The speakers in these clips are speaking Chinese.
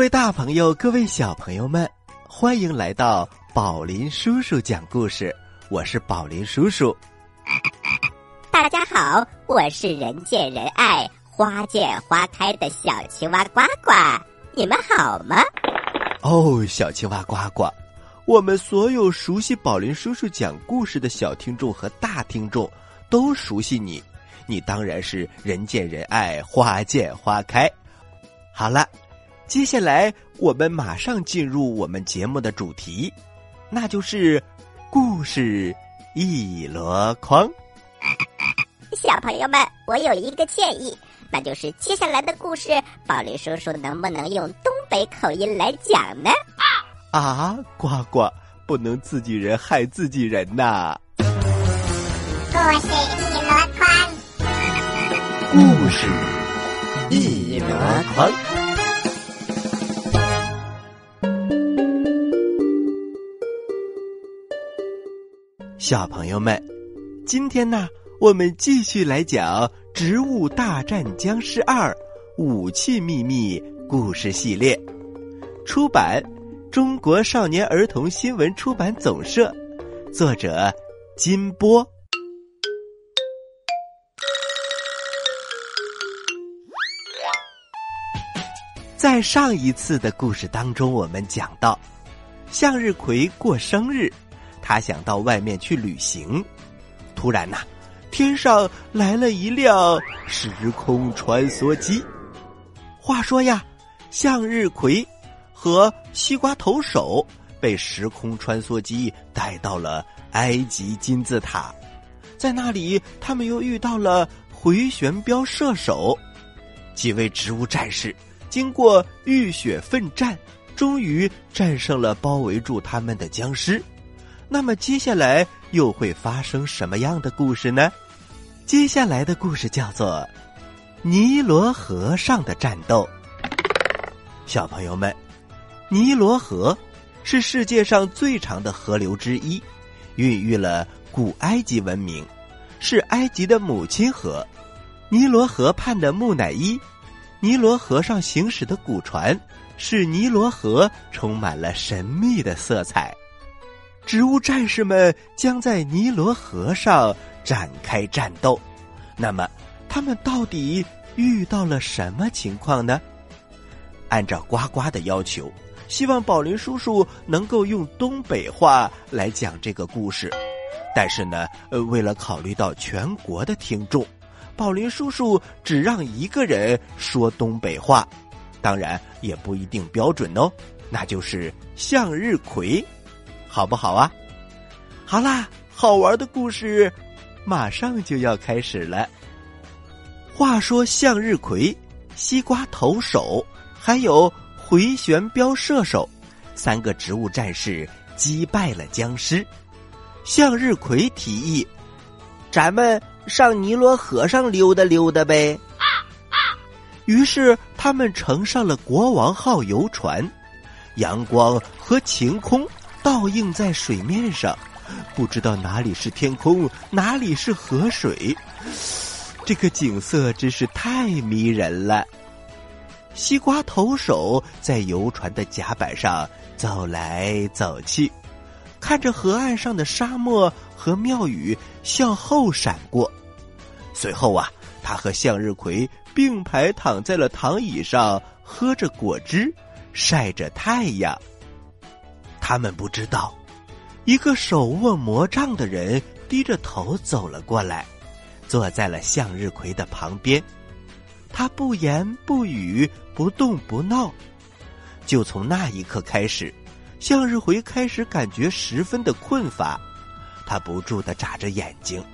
各位大朋友，各位小朋友们，欢迎来到宝林叔叔讲故事。我是宝林叔叔。大家好，我是人见人爱、花见花开的小青蛙呱呱。你们好吗？哦，小青蛙呱呱，我们所有熟悉宝林叔叔讲故事的小听众和大听众都熟悉你。你当然是人见人爱、花见花开。好了，接下来我们马上进入我们节目的主题，那就是故事一箩筐。小朋友们，我有一个建议，那就是接下来的故事，宝林叔叔能不能用东北口音来讲呢？啊，呱呱，不能自己人害自己人呐！故事一箩筐，故事一箩筐。小朋友们，今天呢，我们继续来讲《植物大战僵尸二：武器秘密》故事系列，出版中国少年儿童新闻出版总社，作者金波。在上一次的故事当中，我们讲到，向日葵过生日，他想到外面去旅行。突然呐、天上来了一辆时空穿梭机。话说呀，向日葵和西瓜投手被时空穿梭机带到了埃及金字塔，在那里，他们又遇到了回旋镖射手，几位植物战士。经过浴血奋战，终于战胜了包围住他们的僵尸。那么接下来又会发生什么样的故事呢？接下来的故事叫做《尼罗河上的战斗》。小朋友们，尼罗河是世界上最长的河流之一，孕育了古埃及文明，是埃及的母亲河。尼罗河畔的木乃伊。尼罗河上行驶的古船，使尼罗河充满了神秘的色彩。植物战士们将在尼罗河上展开战斗。那么，他们到底遇到了什么情况呢？按照呱呱的要求，希望宝林叔叔能够用东北话来讲这个故事。但是呢，呃，为了考虑到全国的听众。宝林叔叔只让一个人说东北话，当然也不一定标准哦。那就是向日葵，好不好啊？好啦，好玩的故事马上就要开始了。话说向日葵、西瓜投手还有回旋镖射手三个植物战士击败了僵尸。向日葵提议：“咱们。”上尼罗河上溜达溜达呗。于是他们乘上了国王号游船，阳光和晴空倒映在水面上，不知道哪里是天空，哪里是河水，这个景色真是太迷人了。西瓜投手在游船的甲板上走来走去，看着河岸上的沙漠和庙宇向后闪过。随后啊，他和向日葵并排躺在了躺椅上，喝着果汁，晒着太阳。他们不知道，一个手握魔杖的人低着头走了过来，坐在了向日葵的旁边。他不言不语，不动不闹。就从那一刻开始，向日葵开始感觉十分的困乏，他不住的眨着眼睛，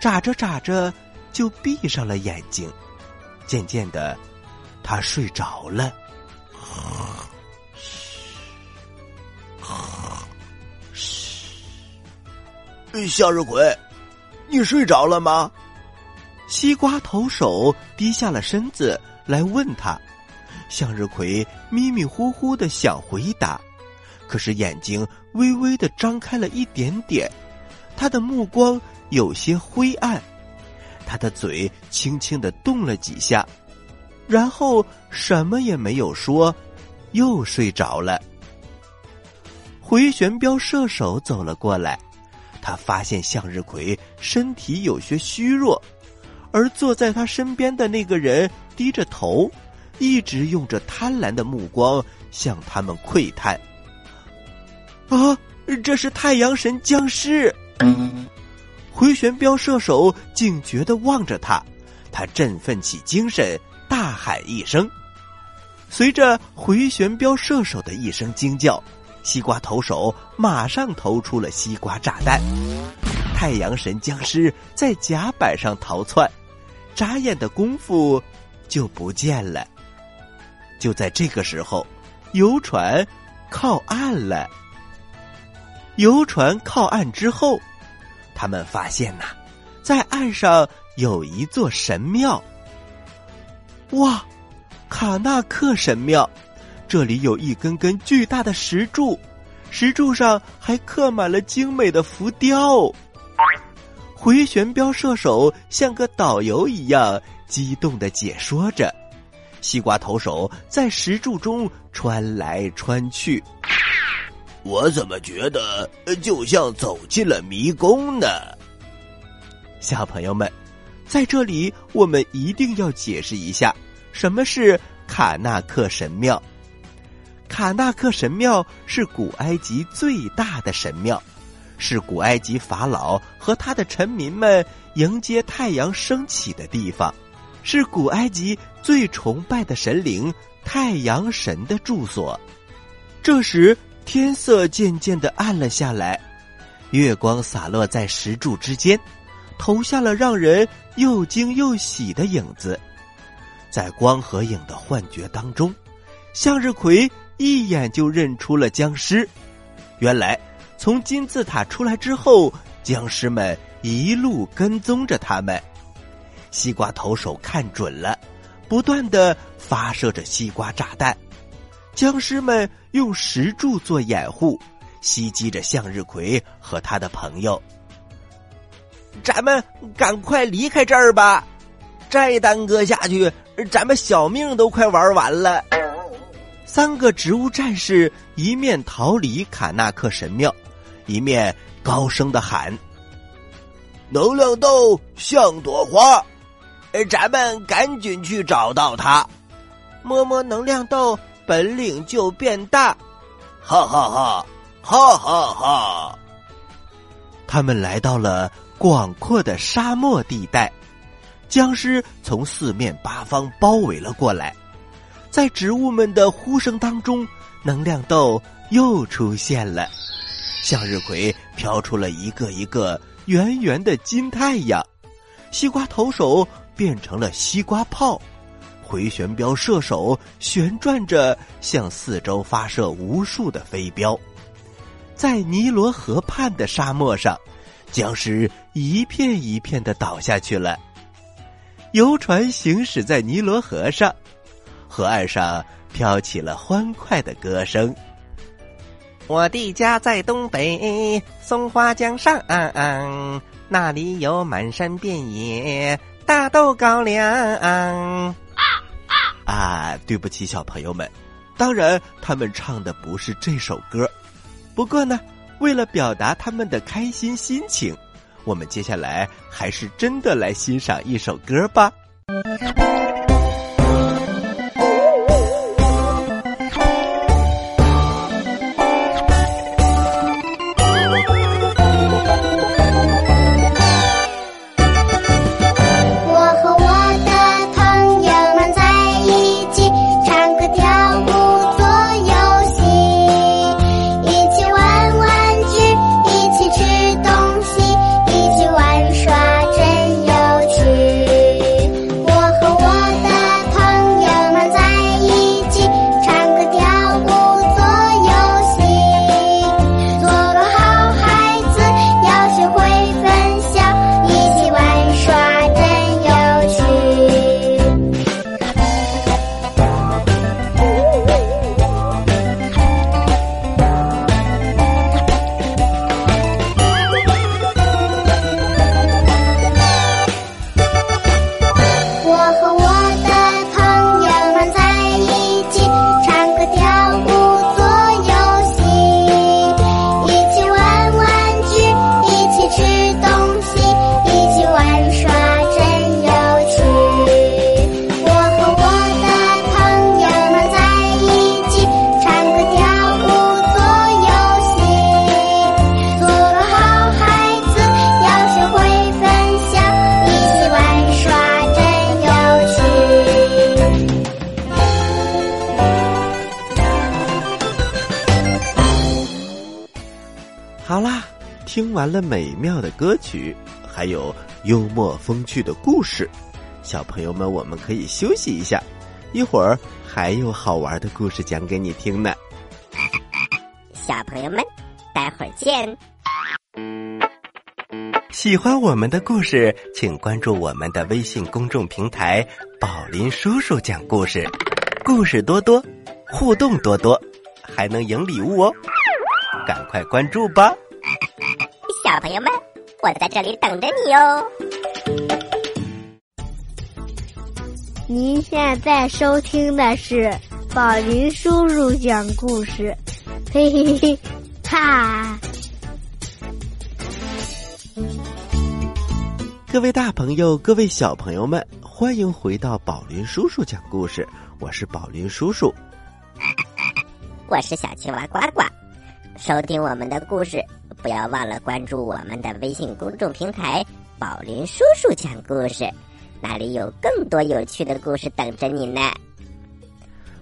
眨着眨着。就闭上了眼睛，渐渐的，他睡着了。向日葵，你睡着了吗？西瓜投手低下了身子来问他。向日葵迷迷糊糊的想回答，可是眼睛微微的张开了一点点，他的目光有些灰暗。他的嘴轻轻的动了几下，然后什么也没有说，又睡着了。回旋镖射手走了过来，他发现向日葵身体有些虚弱，而坐在他身边的那个人低着头，一直用着贪婪的目光向他们窥探。啊，这是太阳神僵尸！回旋镖射手警觉的望着他，他振奋起精神，大喊一声。随着回旋镖射手的一声惊叫，西瓜投手马上投出了西瓜炸弹。太阳神僵尸在甲板上逃窜，眨眼的功夫就不见了。就在这个时候，游船靠岸了。游船靠岸之后，他们发现呐，在岸上有一座神庙。哇！卡纳克神庙，这里有一根根巨大的石柱，石柱上还刻满了精美的浮雕。回旋镖射手像个导游一样激动的解说着，西瓜投手在石柱中穿来穿去。我怎么觉得就像走进了迷宫呢？小朋友们，在这里我们一定要解释一下。什么是卡纳克神庙？卡纳克神庙是古埃及最大的神庙，是古埃及法老和他的臣民们迎接太阳升起的地方，是古埃及最崇拜的神灵太阳神的住所。这时天色渐渐的暗了下来，月光洒落在石柱之间，投下了让人又惊又喜的影子。在光和影的幻觉当中，向日葵一眼就认出了僵尸。原来，从金字塔出来之后，僵尸们一路跟踪着他们。西瓜投手看准了，不断的发射着西瓜炸弹。僵尸们用石柱做掩护，袭击着向日葵和他的朋友。咱们赶快离开这儿吧，再耽搁下去。咱们小命都快玩完了。三个植物战士一面逃离卡纳克神庙，一面高声的喊：“能量豆像朵花，咱们赶紧去找到它。摸摸能量豆，本领就变大。”哈哈哈，哈哈哈！他们来到了广阔的沙漠地带。僵尸从四面八方包围了过来，在植物们的呼声当中，能量豆又出现了。向日葵飘出了一个一个圆圆的金太阳，西瓜投手变成了西瓜炮，回旋镖射手旋转着向四周发射无数的飞镖。在尼罗河畔的沙漠上，僵尸一片一片的倒下去了。游船行驶在尼罗河上，河岸上飘起了欢快的歌声。我的家在东北松花江上，那里有满山遍野大豆高粱。啊，对不起，小朋友们，当然他们唱的不是这首歌。不过呢，为了表达他们的开心心情。我们接下来还是真的来欣赏一首歌吧。美妙的歌曲，还有幽默风趣的故事，小朋友们，我们可以休息一下，一会儿还有好玩的故事讲给你听呢。小朋友们，待会儿见。喜欢我们的故事，请关注我们的微信公众平台“宝林叔叔讲故事”，故事多多，互动多多，还能赢礼物哦！赶快关注吧！小朋友们，我在这里等着你哦。您现在收听的是宝林叔叔讲故事，嘿嘿嘿，哈！各位大朋友，各位小朋友们，欢迎回到宝林叔叔讲故事。我是宝林叔叔，我是小青蛙呱呱。收听我们的故事，不要忘了关注我们的微信公众平台“宝林叔叔讲故事”，那里有更多有趣的故事等着你呢。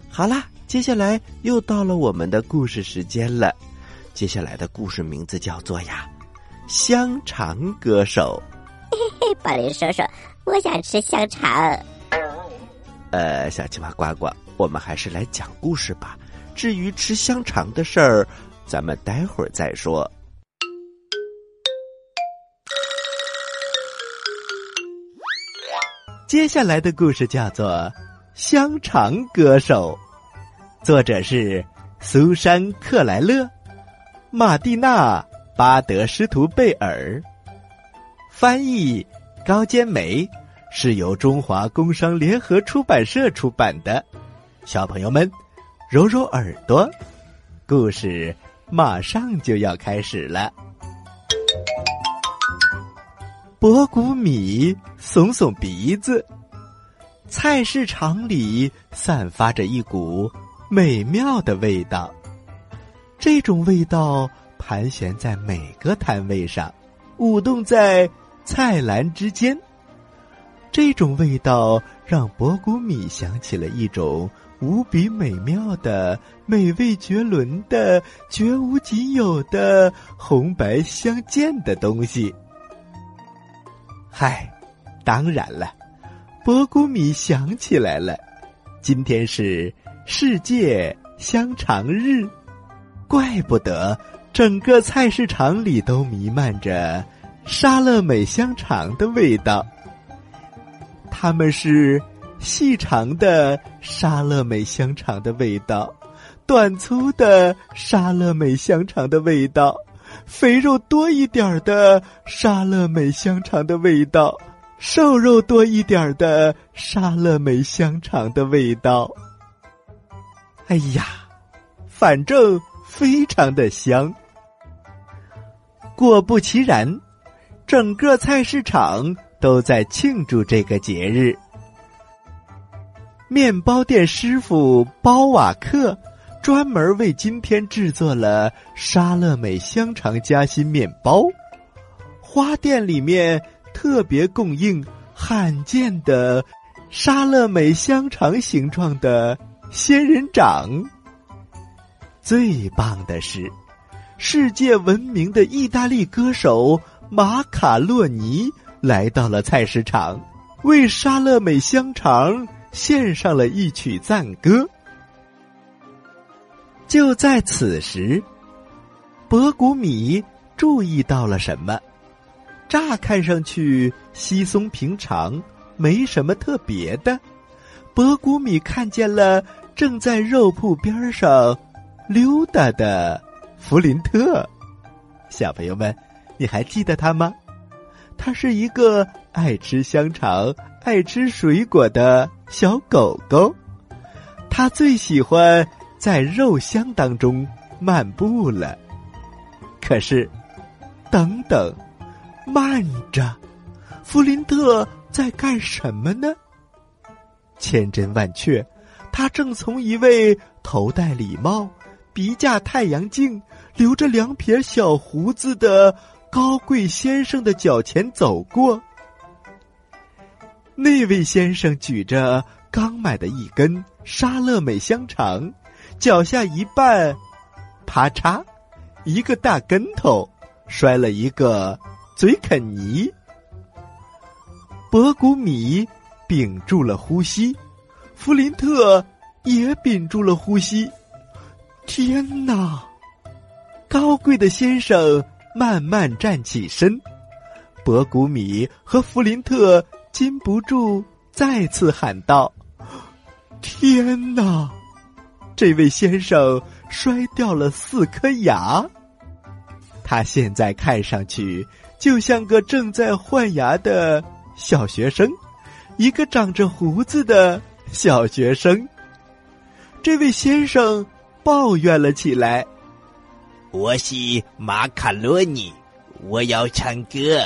好啦，接下来又到了我们的故事时间了。接下来的故事名字叫做呀，《香肠歌手》。嘿嘿，宝林叔叔，我想吃香肠。呃，小青蛙呱呱，我们还是来讲故事吧。至于吃香肠的事儿，咱们待会儿再说。接下来的故事叫做《香肠歌手》，作者是苏珊·克莱勒、马蒂娜·巴德施图贝尔。翻译高坚梅，是由中华工商联合出版社出版的。小朋友们，揉揉耳朵，故事马上就要开始了。博古米耸耸鼻子，菜市场里散发着一股美妙的味道。这种味道盘旋在每个摊位上，舞动在。菜篮之间，这种味道让博古米想起了一种无比美妙的、美味绝伦的、绝无仅有的红白相间的东西。嗨，当然了，博古米想起来了，今天是世界香肠日，怪不得整个菜市场里都弥漫着。沙乐美香肠的味道，它们是细长的沙乐美香肠的味道，短粗的沙乐美香肠的味道，肥肉多一点的沙乐美香肠的味道，瘦肉多一点的沙乐美香肠的味道。哎呀，反正非常的香。果不其然。整个菜市场都在庆祝这个节日。面包店师傅包瓦克专门为今天制作了沙乐美香肠夹心面包。花店里面特别供应罕见的沙乐美香肠形状的仙人掌。最棒的是，世界闻名的意大利歌手。马卡洛尼来到了菜市场，为沙乐美香肠献上了一曲赞歌。就在此时，博古米注意到了什么？乍看上去稀松平常，没什么特别的。博古米看见了正在肉铺边上溜达的弗林特，小朋友们。你还记得他吗？他是一个爱吃香肠、爱吃水果的小狗狗。他最喜欢在肉香当中漫步了。可是，等等，慢着，弗林特在干什么呢？千真万确，他正从一位头戴礼帽、鼻架太阳镜、留着两撇小胡子的。高贵先生的脚前走过，那位先生举着刚买的一根沙乐美香肠，脚下一绊，啪嚓，一个大跟头，摔了一个嘴啃泥。博古米屏住了呼吸，弗林特也屏住了呼吸。天哪！高贵的先生慢慢站起身，博古米和弗林特禁不住再次喊道：“天哪！这位先生摔掉了四颗牙。他现在看上去就像个正在换牙的小学生，一个长着胡子的小学生。”这位先生抱怨了起来。我是马卡洛尼，我要唱歌。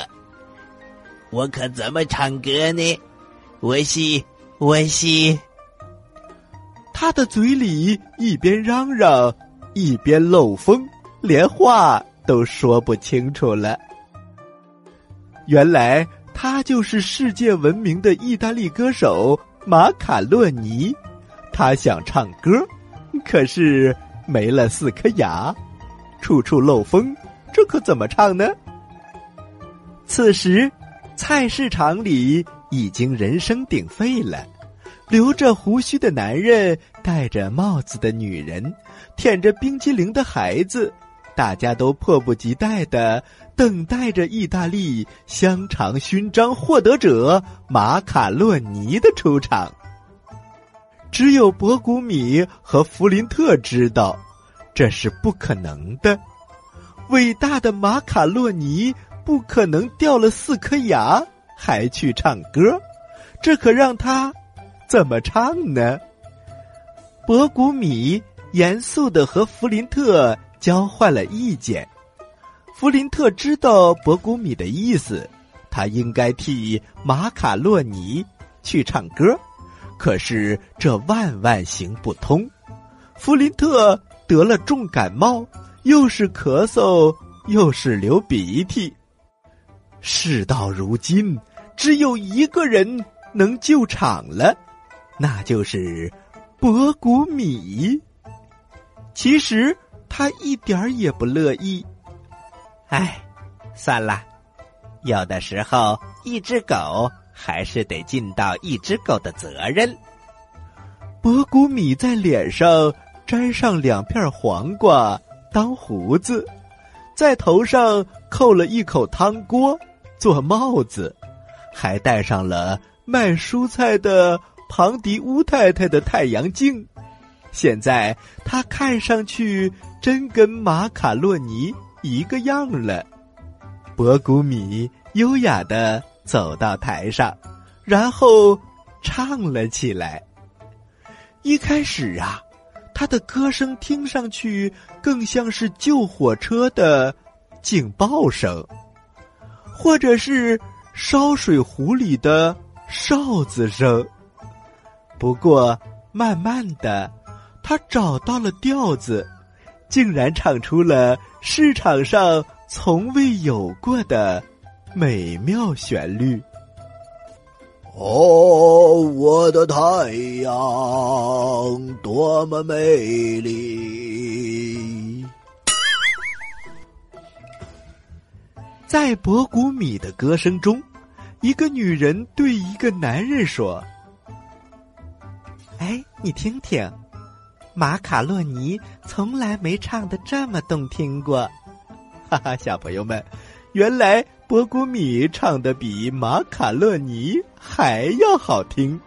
我可怎么唱歌呢？我是我是。他的嘴里一边嚷嚷，一边漏风，连话都说不清楚了。原来他就是世界闻名的意大利歌手马卡洛尼。他想唱歌，可是没了四颗牙。处处漏风，这可怎么唱呢？此时，菜市场里已经人声鼎沸了，留着胡须的男人，戴着帽子的女人，舔着冰激凌的孩子，大家都迫不及待的等待着意大利香肠勋章获得者马卡洛尼的出场。只有博古米和弗林特知道。这是不可能的，伟大的马卡洛尼不可能掉了四颗牙还去唱歌，这可让他怎么唱呢？博古米严肃的和弗林特交换了意见。弗林特知道博古米的意思，他应该替马卡洛尼去唱歌，可是这万万行不通。弗林特。得了重感冒，又是咳嗽，又是流鼻涕。事到如今，只有一个人能救场了，那就是博古米。其实他一点儿也不乐意。唉，算了，有的时候一只狗还是得尽到一只狗的责任。博古米在脸上。粘上两片黄瓜当胡子，在头上扣了一口汤锅做帽子，还戴上了卖蔬菜的庞迪乌太太的太阳镜。现在他看上去真跟马卡洛尼一个样了。博古米优雅的走到台上，然后唱了起来。一开始啊。他的歌声听上去更像是救火车的警报声，或者是烧水壶里的哨子声。不过，慢慢的，他找到了调子，竟然唱出了市场上从未有过的美妙旋律。哦，我的太阳多么美丽！在博古米的歌声中，一个女人对一个男人说：“哎，你听听，马卡洛尼从来没唱的这么动听过。”哈哈，小朋友们，原来。博古米唱的比马卡洛尼还要好听。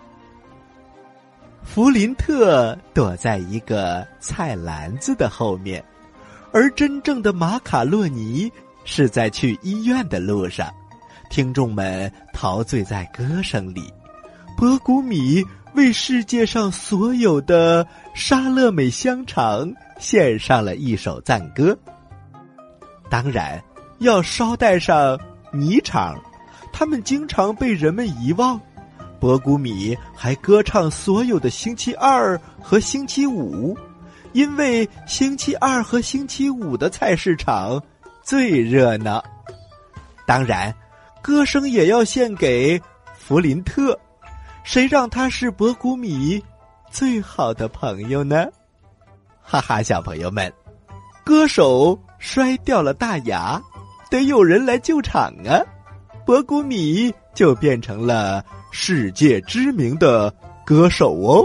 弗林特躲在一个菜篮子的后面，而真正的马卡洛尼是在去医院的路上。听众们陶醉在歌声里，博古米为世界上所有的沙乐美香肠献上了一首赞歌。当然，要捎带上。泥场，他们经常被人们遗忘。博古米还歌唱所有的星期二和星期五，因为星期二和星期五的菜市场最热闹。当然，歌声也要献给弗林特，谁让他是博古米最好的朋友呢？哈哈，小朋友们，歌手摔掉了大牙。得有人来救场啊！博古米就变成了世界知名的歌手哦。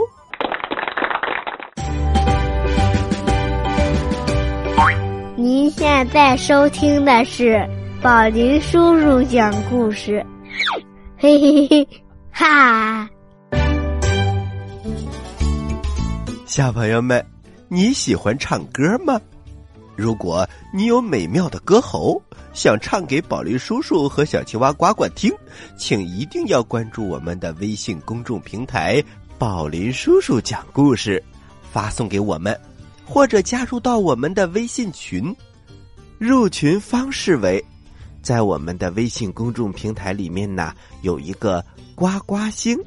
您现在收听的是宝林叔叔讲故事，嘿嘿嘿，哈！小朋友们，你喜欢唱歌吗？如果你有美妙的歌喉，想唱给宝林叔叔和小青蛙呱呱听，请一定要关注我们的微信公众平台“宝林叔叔讲故事”，发送给我们，或者加入到我们的微信群。入群方式为，在我们的微信公众平台里面呢，有一个呱呱星，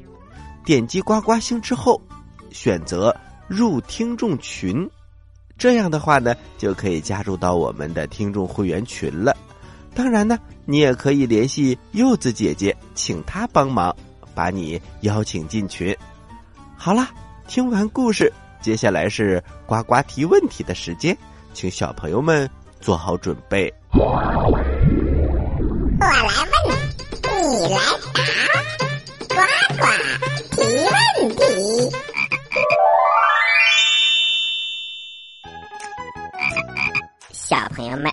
点击呱呱星之后，选择入听众群。这样的话呢，就可以加入到我们的听众会员群了。当然呢，你也可以联系柚子姐姐，请她帮忙把你邀请进群。好啦，听完故事，接下来是呱呱提问题的时间，请小朋友们做好准备。我来问，你来答，呱呱提问题。小朋友们，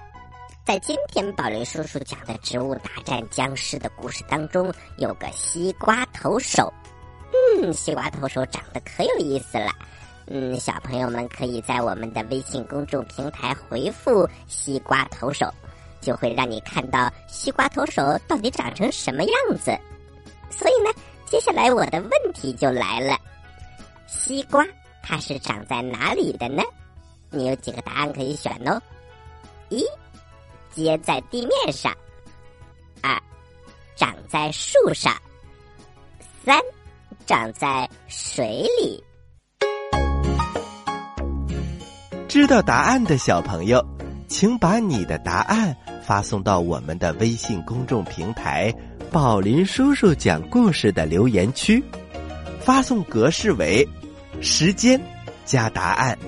在今天宝林叔叔讲的《植物大战僵尸》的故事当中，有个西瓜投手。嗯，西瓜投手长得可有意思了。嗯，小朋友们可以在我们的微信公众平台回复“西瓜投手”，就会让你看到西瓜投手到底长成什么样子。所以呢，接下来我的问题就来了：西瓜它是长在哪里的呢？你有几个答案可以选哦？一，结在地面上；二，长在树上；三，长在水里。知道答案的小朋友，请把你的答案发送到我们的微信公众平台“宝林叔叔讲故事”的留言区，发送格式为时间加答案。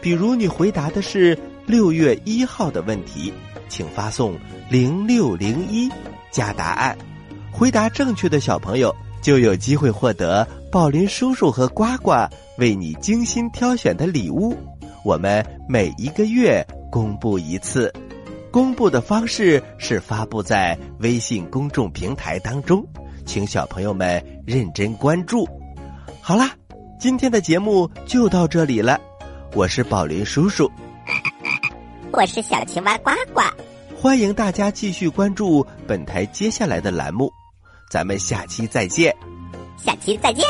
比如你回答的是六月一号的问题，请发送零六零一加答案。回答正确的小朋友就有机会获得宝林叔叔和呱呱为你精心挑选的礼物。我们每一个月公布一次，公布的方式是发布在微信公众平台当中，请小朋友们认真关注。好啦，今天的节目就到这里了。我是宝林叔叔，我是小青蛙呱呱，欢迎大家继续关注本台接下来的栏目，咱们下期再见，下期再见。